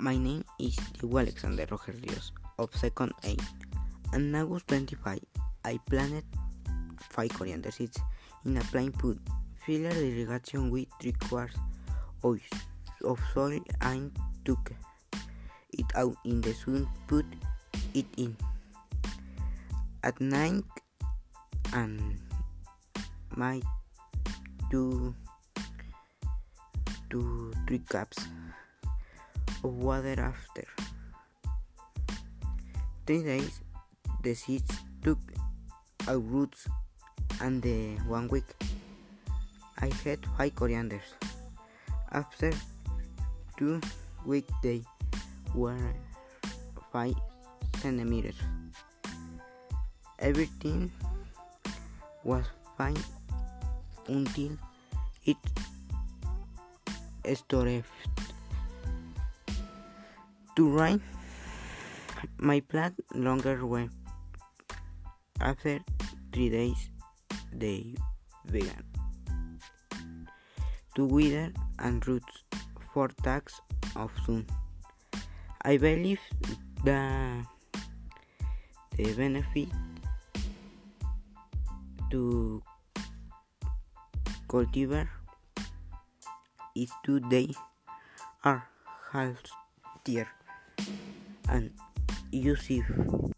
My name is Diego Alexander Roger Rios of second A. On August 25, I planted 5 coriander seeds in a plain pot. Filled the irrigation with 3 quarts of, soil and took it out in the sun, put it in. At night and my two to 3 cups water after. Three days, the seeds took out roots, and the one week, I had five corianders. After two weeks, they were five centimeters. Everything was fine until it started to rain. My plant longer went. After three days, they began to wither and roots for tags of sun. I believe that the benefit to cultivar is today are healthier and useful.